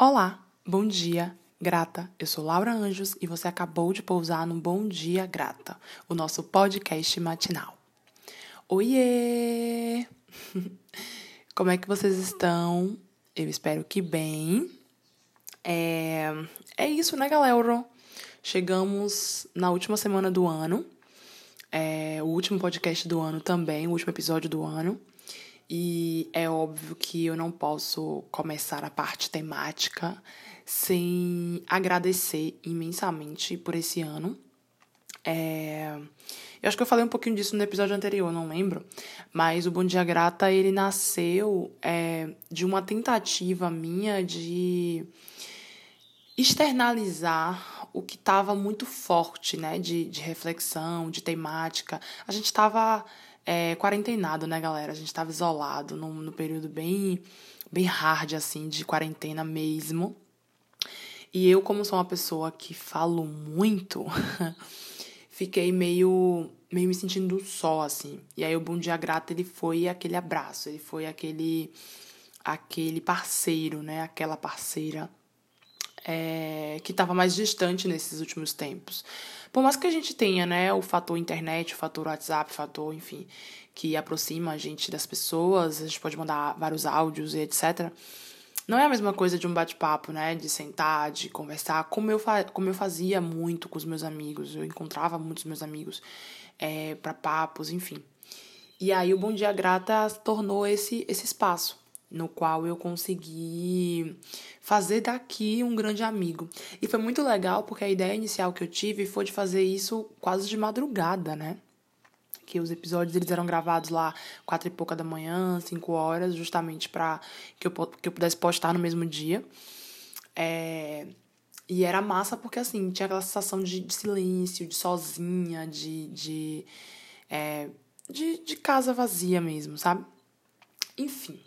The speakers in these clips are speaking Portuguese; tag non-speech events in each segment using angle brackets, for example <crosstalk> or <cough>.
Olá, bom dia, grata. Eu sou Laura Anjos e você acabou de pousar no Bom Dia Grata, o nosso podcast matinal. Oiê! <laughs> Como é que vocês estão? Eu espero que bem. É, é isso, né, galera? Chegamos na última semana do ano. É o último podcast do ano também, o último episódio do ano. E é óbvio que eu não posso começar a parte temática sem agradecer imensamente por esse ano. É... Eu acho que eu falei um pouquinho disso no episódio anterior, não lembro. Mas o Bom Dia Grata, ele nasceu é, de uma tentativa minha de externalizar o que estava muito forte, né? De, de reflexão, de temática. A gente estava é, quarentenado, né, galera? A gente estava isolado num, num período bem, bem hard, assim, de quarentena mesmo. E eu, como sou uma pessoa que falo muito, <laughs> fiquei meio, meio me sentindo só, assim. E aí o Bom Dia Grata, ele foi aquele abraço, ele foi aquele, aquele parceiro, né? Aquela parceira é, que estava mais distante nesses últimos tempos. Por mais que a gente tenha, né, o fator internet, o fator WhatsApp, o fator, enfim, que aproxima a gente das pessoas, a gente pode mandar vários áudios e etc. Não é a mesma coisa de um bate-papo, né, de sentar, de conversar, como eu, como eu fazia muito com os meus amigos, eu encontrava muitos meus amigos é, para papos, enfim. E aí o Bom Dia Grata tornou esse, esse espaço no qual eu consegui fazer daqui um grande amigo. E foi muito legal porque a ideia inicial que eu tive foi de fazer isso quase de madrugada, né? Que os episódios eles eram gravados lá quatro e pouca da manhã, cinco horas, justamente para que eu, que eu pudesse postar no mesmo dia. É... E era massa porque, assim, tinha aquela sensação de, de silêncio, de sozinha, de, de, é... de, de casa vazia mesmo, sabe? Enfim.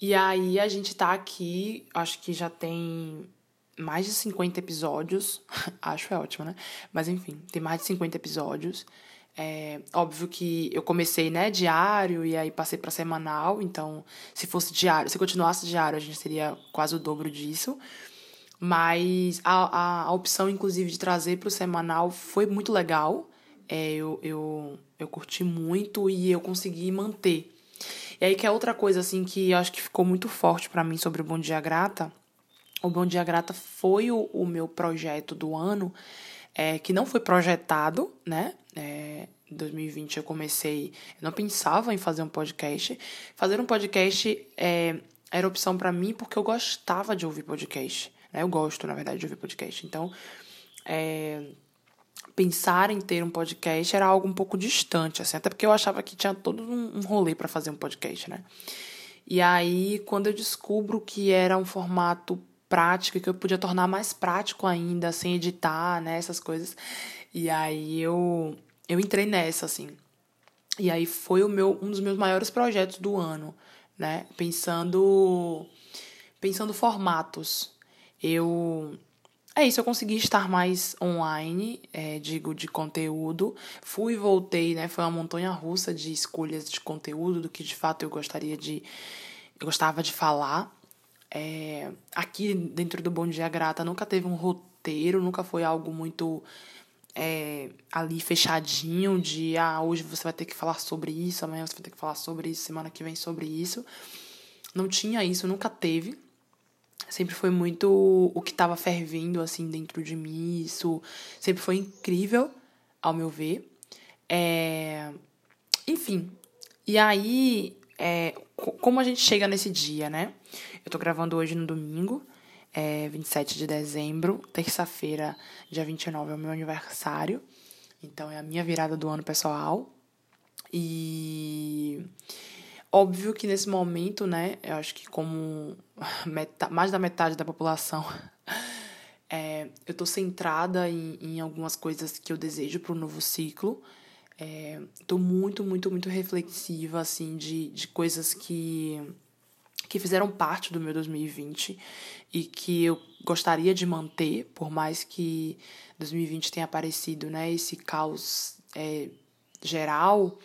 E aí a gente tá aqui, acho que já tem mais de 50 episódios. <laughs> acho é ótimo, né? Mas enfim, tem mais de 50 episódios. É óbvio que eu comecei, né, diário e aí passei para semanal, então se fosse diário, se continuasse diário, a gente seria quase o dobro disso. Mas a, a, a opção, inclusive, de trazer para o semanal foi muito legal. É, eu, eu, eu curti muito e eu consegui manter e aí que é outra coisa assim que eu acho que ficou muito forte para mim sobre o Bom Dia Grata. O Bom Dia Grata foi o, o meu projeto do ano, é, que não foi projetado, né? É, em 2020 eu comecei, eu não pensava em fazer um podcast. Fazer um podcast é, era opção para mim porque eu gostava de ouvir podcast. Né? Eu gosto, na verdade, de ouvir podcast. Então, é, pensar em ter um podcast era algo um pouco distante, assim, até porque eu achava que tinha todo um rolê para fazer um podcast, né? E aí, quando eu descubro que era um formato prático, que eu podia tornar mais prático ainda, sem editar, né, essas coisas, e aí eu, eu entrei nessa, assim. E aí foi o meu, um dos meus maiores projetos do ano, né? Pensando, pensando formatos. Eu é isso, eu consegui estar mais online, é, digo, de conteúdo. Fui e voltei, né? Foi uma montanha russa de escolhas de conteúdo, do que de fato eu gostaria de. Eu gostava de falar. É, aqui dentro do Bom Dia Grata nunca teve um roteiro, nunca foi algo muito é, ali fechadinho de ah, hoje você vai ter que falar sobre isso, amanhã você vai ter que falar sobre isso, semana que vem sobre isso. Não tinha isso, nunca teve sempre foi muito o que estava fervendo assim dentro de mim. Isso sempre foi incrível, ao meu ver. É... Enfim, e aí, é... como a gente chega nesse dia, né? Eu tô gravando hoje no domingo, é 27 de dezembro, terça-feira, dia 29 é o meu aniversário. Então é a minha virada do ano pessoal. E Óbvio que nesse momento, né, eu acho que como <laughs> mais da metade da população, <laughs> é, eu estou centrada em, em algumas coisas que eu desejo para o novo ciclo. É, muito, muito, muito reflexiva, assim, de, de coisas que, que fizeram parte do meu 2020 e que eu gostaria de manter, por mais que 2020 tenha aparecido, né, esse caos é, geral,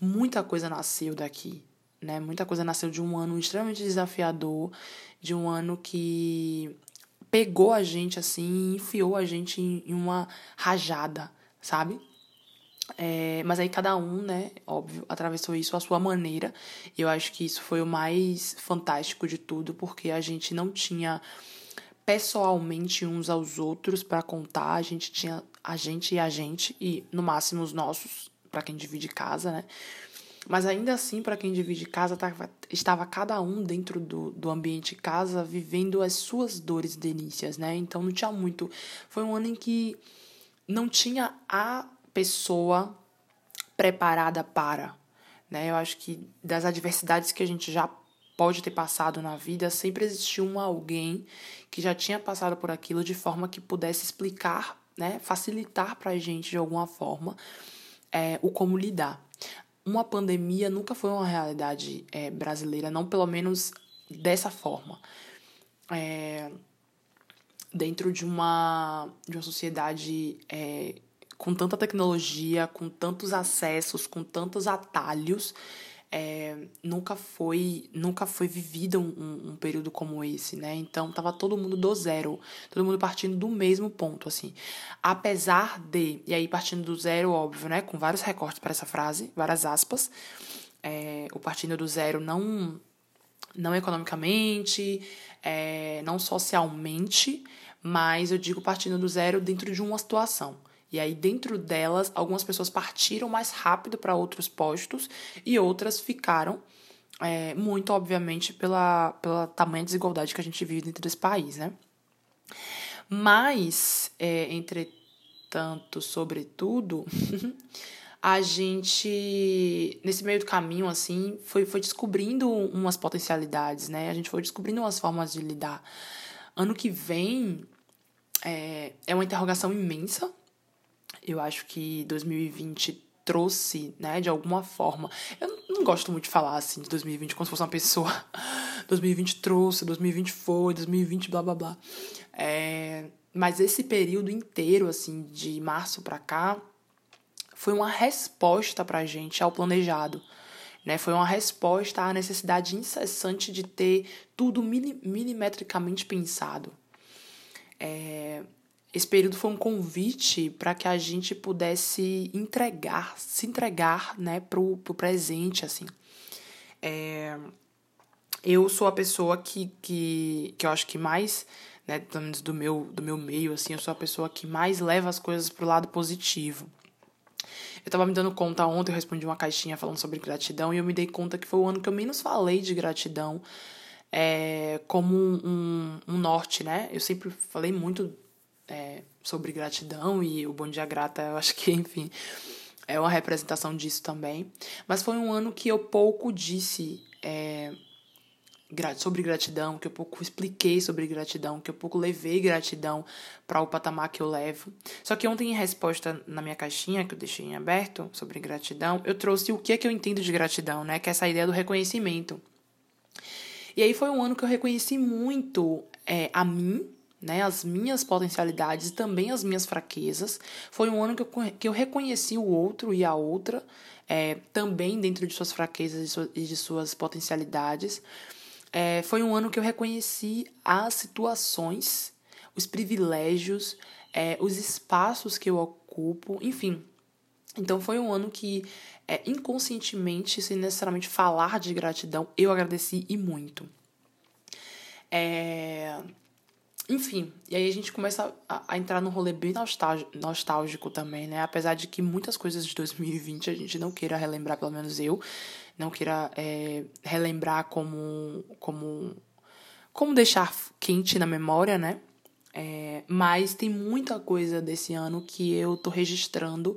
muita coisa nasceu daqui, né? Muita coisa nasceu de um ano extremamente desafiador de um ano que pegou a gente assim, enfiou a gente em uma rajada, sabe? É, mas aí cada um, né, óbvio, atravessou isso à sua maneira. Eu acho que isso foi o mais fantástico de tudo, porque a gente não tinha pessoalmente uns aos outros para contar, a gente tinha a gente e a gente, e no máximo os nossos, para quem divide casa, né? Mas ainda assim, para quem divide casa, tava, estava cada um dentro do, do ambiente casa vivendo as suas dores delícias, né? Então não tinha muito. Foi um ano em que não tinha a pessoa preparada para, né? Eu acho que das adversidades que a gente já pode ter passado na vida, sempre existiu um alguém que já tinha passado por aquilo de forma que pudesse explicar, né? Facilitar para a gente de alguma forma é, o como lidar uma pandemia nunca foi uma realidade é, brasileira, não pelo menos dessa forma. É, dentro de uma, de uma sociedade é, com tanta tecnologia, com tantos acessos, com tantos atalhos, é, nunca foi nunca foi vivido um, um, período como esse, né? Então tava todo mundo do zero, todo mundo partindo do mesmo ponto, assim. Apesar de, e aí partindo do zero, óbvio, né? Com vários recortes para essa frase, várias aspas, é, o partindo do zero não não economicamente, é, não socialmente, mas eu digo partindo do zero dentro de uma situação. E aí, dentro delas, algumas pessoas partiram mais rápido para outros postos e outras ficaram, é, muito obviamente, pela, pela tamanha desigualdade que a gente vive dentro desse país, né? Mas, é, entretanto, sobretudo, <laughs> a gente, nesse meio do caminho, assim, foi, foi descobrindo umas potencialidades, né? A gente foi descobrindo umas formas de lidar. Ano que vem é, é uma interrogação imensa eu acho que 2020 trouxe, né, de alguma forma. Eu não gosto muito de falar assim de 2020 como se fosse uma pessoa. <laughs> 2020 trouxe, 2020 foi, 2020 blá blá blá. É, mas esse período inteiro, assim, de março para cá, foi uma resposta pra gente ao planejado. Né? Foi uma resposta à necessidade incessante de ter tudo milimetricamente pensado. É, esse período foi um convite para que a gente pudesse entregar, se entregar, né, pro, pro presente, assim. É, eu sou a pessoa que, que, que eu acho que mais, né, pelo menos do meu, do meu meio, assim, eu sou a pessoa que mais leva as coisas pro lado positivo. Eu tava me dando conta ontem, eu respondi uma caixinha falando sobre gratidão, e eu me dei conta que foi o ano que eu menos falei de gratidão é, como um, um norte, né? Eu sempre falei muito é, sobre gratidão e o Bom Dia Grata, eu acho que, enfim, é uma representação disso também. Mas foi um ano que eu pouco disse é, sobre gratidão, que eu pouco expliquei sobre gratidão, que eu pouco levei gratidão para o patamar que eu levo. Só que ontem, em resposta na minha caixinha, que eu deixei em aberto sobre gratidão, eu trouxe o que é que eu entendo de gratidão, né? Que é essa ideia do reconhecimento. E aí foi um ano que eu reconheci muito é, a mim, né, as minhas potencialidades e também as minhas fraquezas. Foi um ano que eu, que eu reconheci o outro e a outra, é, também dentro de suas fraquezas e de suas potencialidades. É, foi um ano que eu reconheci as situações, os privilégios, é, os espaços que eu ocupo, enfim. Então foi um ano que, é, inconscientemente, sem necessariamente falar de gratidão, eu agradeci e muito. É, enfim, e aí a gente começa a, a entrar num rolê bem nostálgico também, né? Apesar de que muitas coisas de 2020 a gente não queira relembrar, pelo menos eu, não queira é, relembrar como, como, como deixar quente na memória, né? É, mas tem muita coisa desse ano que eu tô registrando.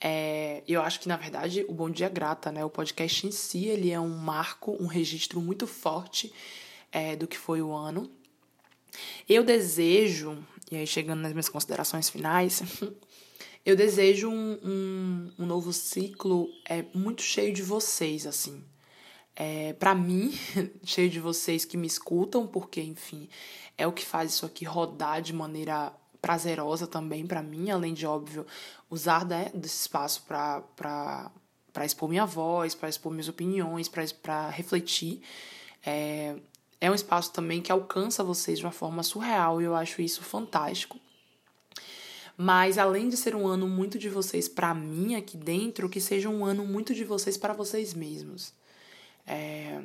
É, eu acho que, na verdade, o Bom Dia Grata, né? O podcast em si, ele é um marco, um registro muito forte é, do que foi o ano. Eu desejo, e aí chegando nas minhas considerações finais, <laughs> eu desejo um, um, um novo ciclo é, muito cheio de vocês, assim. É, para mim, <laughs> cheio de vocês que me escutam, porque, enfim, é o que faz isso aqui rodar de maneira prazerosa também para mim, além de, óbvio, usar né, desse espaço para expor minha voz, para expor minhas opiniões, para refletir. É, é um espaço também que alcança vocês de uma forma surreal e eu acho isso fantástico. Mas além de ser um ano muito de vocês para mim aqui dentro, que seja um ano muito de vocês para vocês mesmos. É,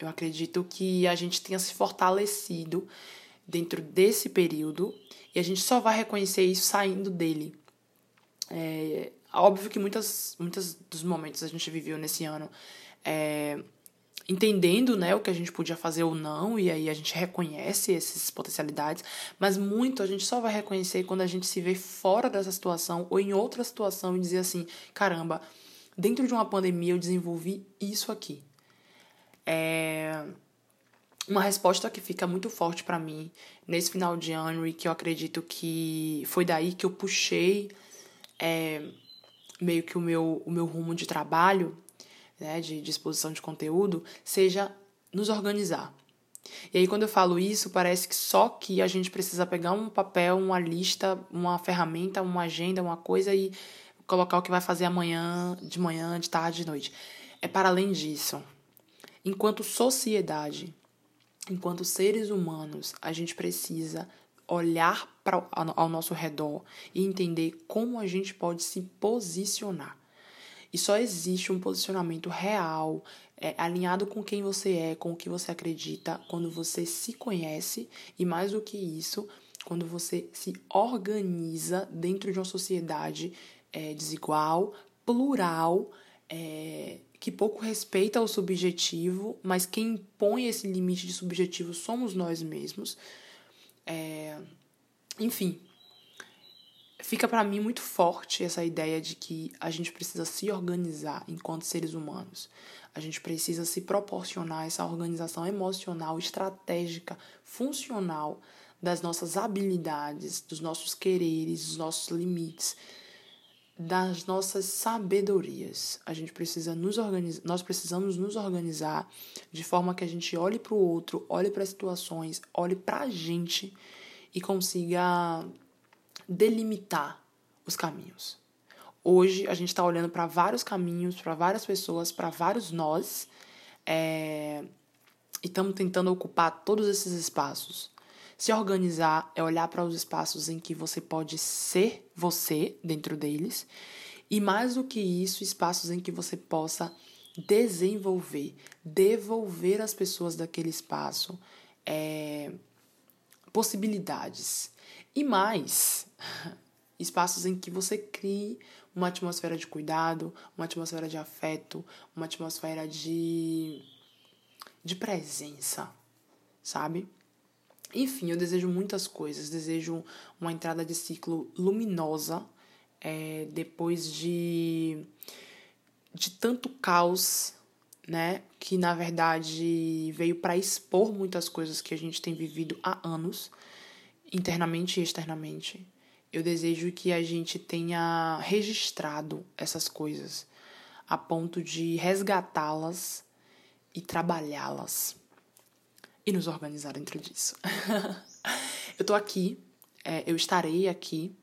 eu acredito que a gente tenha se fortalecido dentro desse período e a gente só vai reconhecer isso saindo dele. É, óbvio que muitas, muitos dos momentos a gente viveu nesse ano é, entendendo né, o que a gente podia fazer ou não, e aí a gente reconhece essas potencialidades, mas muito a gente só vai reconhecer quando a gente se vê fora dessa situação ou em outra situação e dizer assim: caramba, dentro de uma pandemia eu desenvolvi isso aqui. É uma resposta que fica muito forte para mim nesse final de ano e que eu acredito que foi daí que eu puxei é, meio que o meu, o meu rumo de trabalho né, de disposição de conteúdo, seja nos organizar. E aí, quando eu falo isso, parece que só que a gente precisa pegar um papel, uma lista, uma ferramenta, uma agenda, uma coisa e colocar o que vai fazer amanhã, de manhã, de tarde, de noite. É para além disso. Enquanto sociedade, enquanto seres humanos, a gente precisa olhar para ao nosso redor e entender como a gente pode se posicionar. E só existe um posicionamento real, é, alinhado com quem você é, com o que você acredita, quando você se conhece e, mais do que isso, quando você se organiza dentro de uma sociedade é, desigual, plural, é, que pouco respeita o subjetivo, mas quem impõe esse limite de subjetivo somos nós mesmos. É, enfim, fica para mim muito forte essa ideia de que a gente precisa se organizar enquanto seres humanos. A gente precisa se proporcionar essa organização emocional, estratégica, funcional das nossas habilidades, dos nossos quereres, dos nossos limites, das nossas sabedorias. A gente precisa nos organizar, nós precisamos nos organizar de forma que a gente olhe para o outro, olhe para as situações, olhe para a gente e consiga delimitar os caminhos. Hoje a gente está olhando para vários caminhos, para várias pessoas, para vários nós, é, e estamos tentando ocupar todos esses espaços. Se organizar é olhar para os espaços em que você pode ser você dentro deles, e mais do que isso, espaços em que você possa desenvolver, devolver às pessoas daquele espaço é, possibilidades. E mais, <laughs> espaços em que você crie uma atmosfera de cuidado, uma atmosfera de afeto, uma atmosfera de de presença, sabe? Enfim, eu desejo muitas coisas. Desejo uma entrada de ciclo luminosa é, depois de, de tanto caos, né? Que na verdade veio para expor muitas coisas que a gente tem vivido há anos internamente e externamente. Eu desejo que a gente tenha registrado essas coisas a ponto de resgatá-las e trabalhá-las e nos organizar dentro disso. <laughs> eu tô aqui, é, eu estarei aqui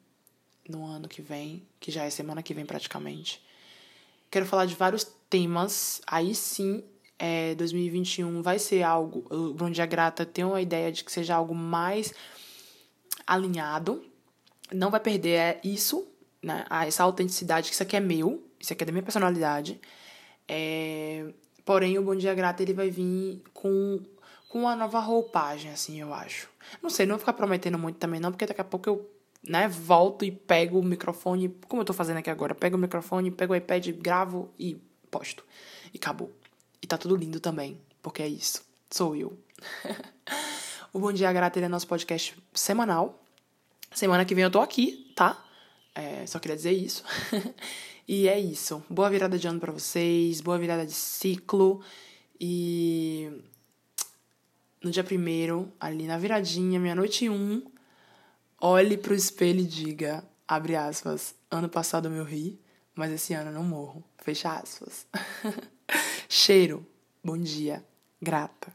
no ano que vem, que já é semana que vem praticamente. Quero falar de vários temas, aí sim é, 2021 vai ser algo. O Bom Dia Grata tem uma ideia de que seja algo mais alinhado, não vai perder é isso, né? essa autenticidade, que isso aqui é meu, isso aqui é da minha personalidade. É... Porém, o Bom Dia Grata ele vai vir com, com uma nova roupagem, assim, eu acho. Não sei, não vou ficar prometendo muito também, não, porque daqui a pouco eu né, volto e pego o microfone, como eu tô fazendo aqui agora, pego o microfone, pego o iPad, gravo e posto. E acabou. E tá tudo lindo também, porque é isso. Sou eu. <laughs> O Bom Dia Grata é nosso podcast semanal. Semana que vem eu tô aqui, tá? É, só queria dizer isso. <laughs> e é isso. Boa virada de ano para vocês, boa virada de ciclo. E no dia primeiro, ali na viradinha, meia-noite um, olhe pro espelho e diga, abre aspas, ano passado eu me ri, mas esse ano eu não morro. Fecha aspas. <laughs> Cheiro. Bom dia. Grata.